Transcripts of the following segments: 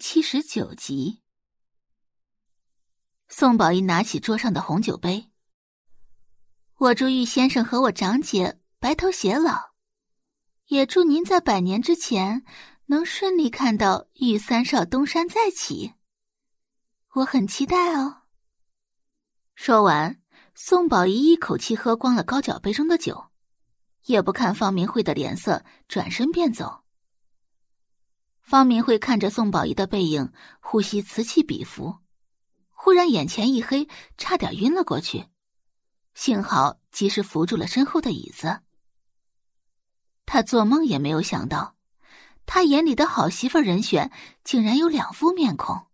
七十九集，宋宝仪拿起桌上的红酒杯。我祝玉先生和我长姐白头偕老，也祝您在百年之前能顺利看到玉三少东山再起。我很期待哦。说完，宋宝仪一口气喝光了高脚杯中的酒，也不看方明慧的脸色，转身便走。方明慧看着宋宝仪的背影，呼吸此起彼伏，忽然眼前一黑，差点晕了过去。幸好及时扶住了身后的椅子。他做梦也没有想到，他眼里的好媳妇人选竟然有两副面孔。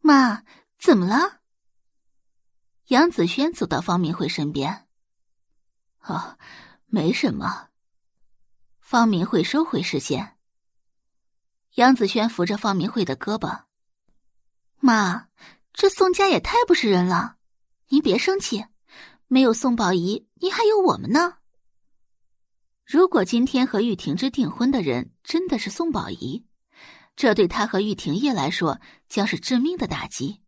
妈，怎么了？杨子轩走到方明慧身边。哦，没什么。方明慧收回视线。杨子轩扶着方明慧的胳膊：“妈，这宋家也太不是人了，您别生气，没有宋宝仪，您还有我们呢。如果今天和玉婷之订婚的人真的是宋宝仪，这对他和玉婷叶来说将是致命的打击。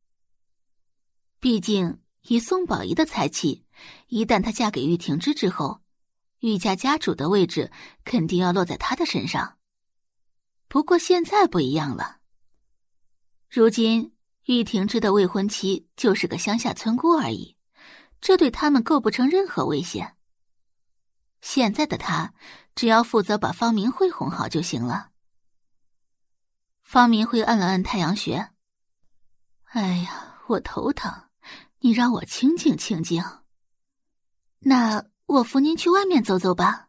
毕竟以宋宝仪的才气，一旦她嫁给玉婷之之后，玉家家主的位置肯定要落在她的身上。”不过现在不一样了。如今玉婷之的未婚妻就是个乡下村姑而已，这对他们构不成任何危险。现在的他只要负责把方明慧哄好就行了。方明慧按了按太阳穴，哎呀，我头疼，你让我清静清静。那我扶您去外面走走吧。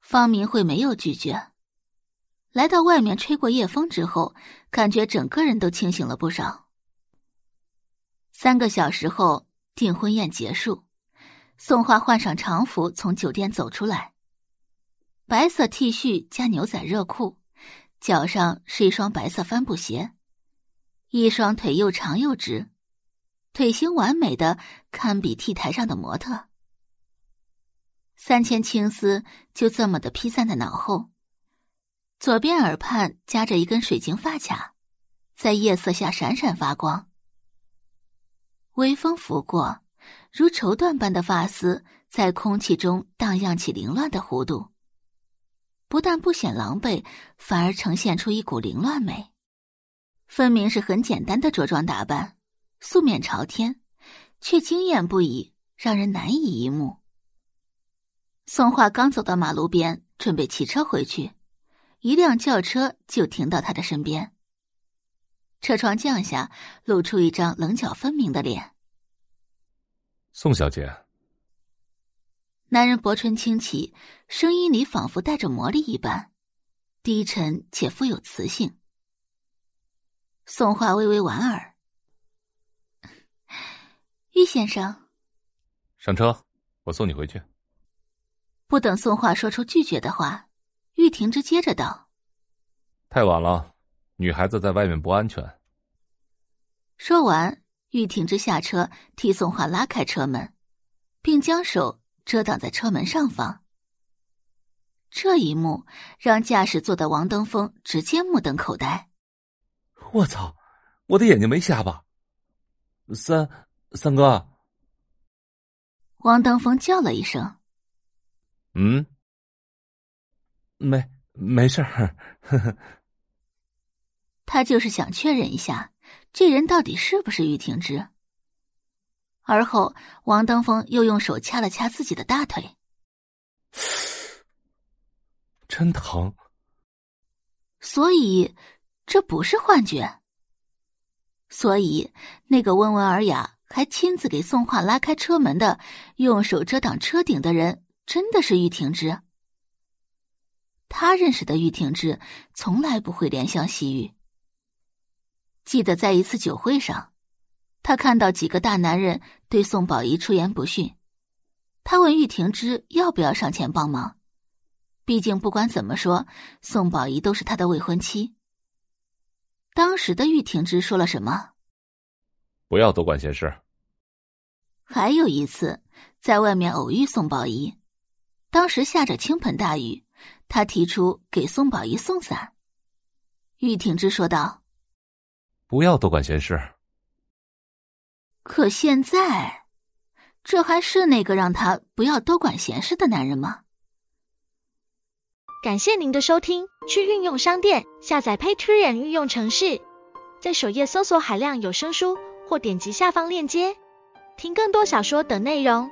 方明慧没有拒绝。来到外面吹过夜风之后，感觉整个人都清醒了不少。三个小时后，订婚宴结束，宋花换上长服从酒店走出来，白色 T 恤加牛仔热裤，脚上是一双白色帆布鞋，一双腿又长又直，腿型完美的堪比 T 台上的模特。三千青丝就这么的披散在脑后。左边耳畔夹着一根水晶发卡，在夜色下闪闪发光。微风拂过，如绸缎般的发丝在空气中荡漾起凌乱的弧度。不但不显狼狈，反而呈现出一股凌乱美。分明是很简单的着装打扮，素面朝天，却惊艳不已，让人难以一目。宋画刚走到马路边，准备骑车回去。一辆轿车就停到他的身边，车窗降下，露出一张棱角分明的脸。宋小姐，男人薄唇轻启，声音里仿佛带着魔力一般，低沉且富有磁性。宋画微微莞尔，玉先生，上车，我送你回去。不等宋画说出拒绝的话。玉婷之接着道：“太晚了，女孩子在外面不安全。”说完，玉婷之下车，替宋画拉开车门，并将手遮挡在车门上方。这一幕让驾驶座的王登峰直接目瞪口呆。“我操，我的眼睛没瞎吧？”三三哥，王登峰叫了一声：“嗯。”没没事儿，他就是想确认一下，这人到底是不是玉婷之。而后，王登峰又用手掐了掐自己的大腿，真疼。所以，这不是幻觉。所以，那个温文尔雅还亲自给宋画拉开车门的，用手遮挡车顶的人，真的是玉婷之。他认识的玉婷之从来不会怜香惜玉。记得在一次酒会上，他看到几个大男人对宋宝仪出言不逊，他问玉婷之要不要上前帮忙。毕竟不管怎么说，宋宝仪都是他的未婚妻。当时的玉婷之说了什么？不要多管闲事。还有一次，在外面偶遇宋宝仪，当时下着倾盆大雨。他提出给宋宝仪送伞，玉挺之说道：“不要多管闲事。”可现在，这还是那个让他不要多管闲事的男人吗？感谢您的收听，去运用商店下载 Patreon 运用城市，在首页搜索海量有声书，或点击下方链接听更多小说等内容。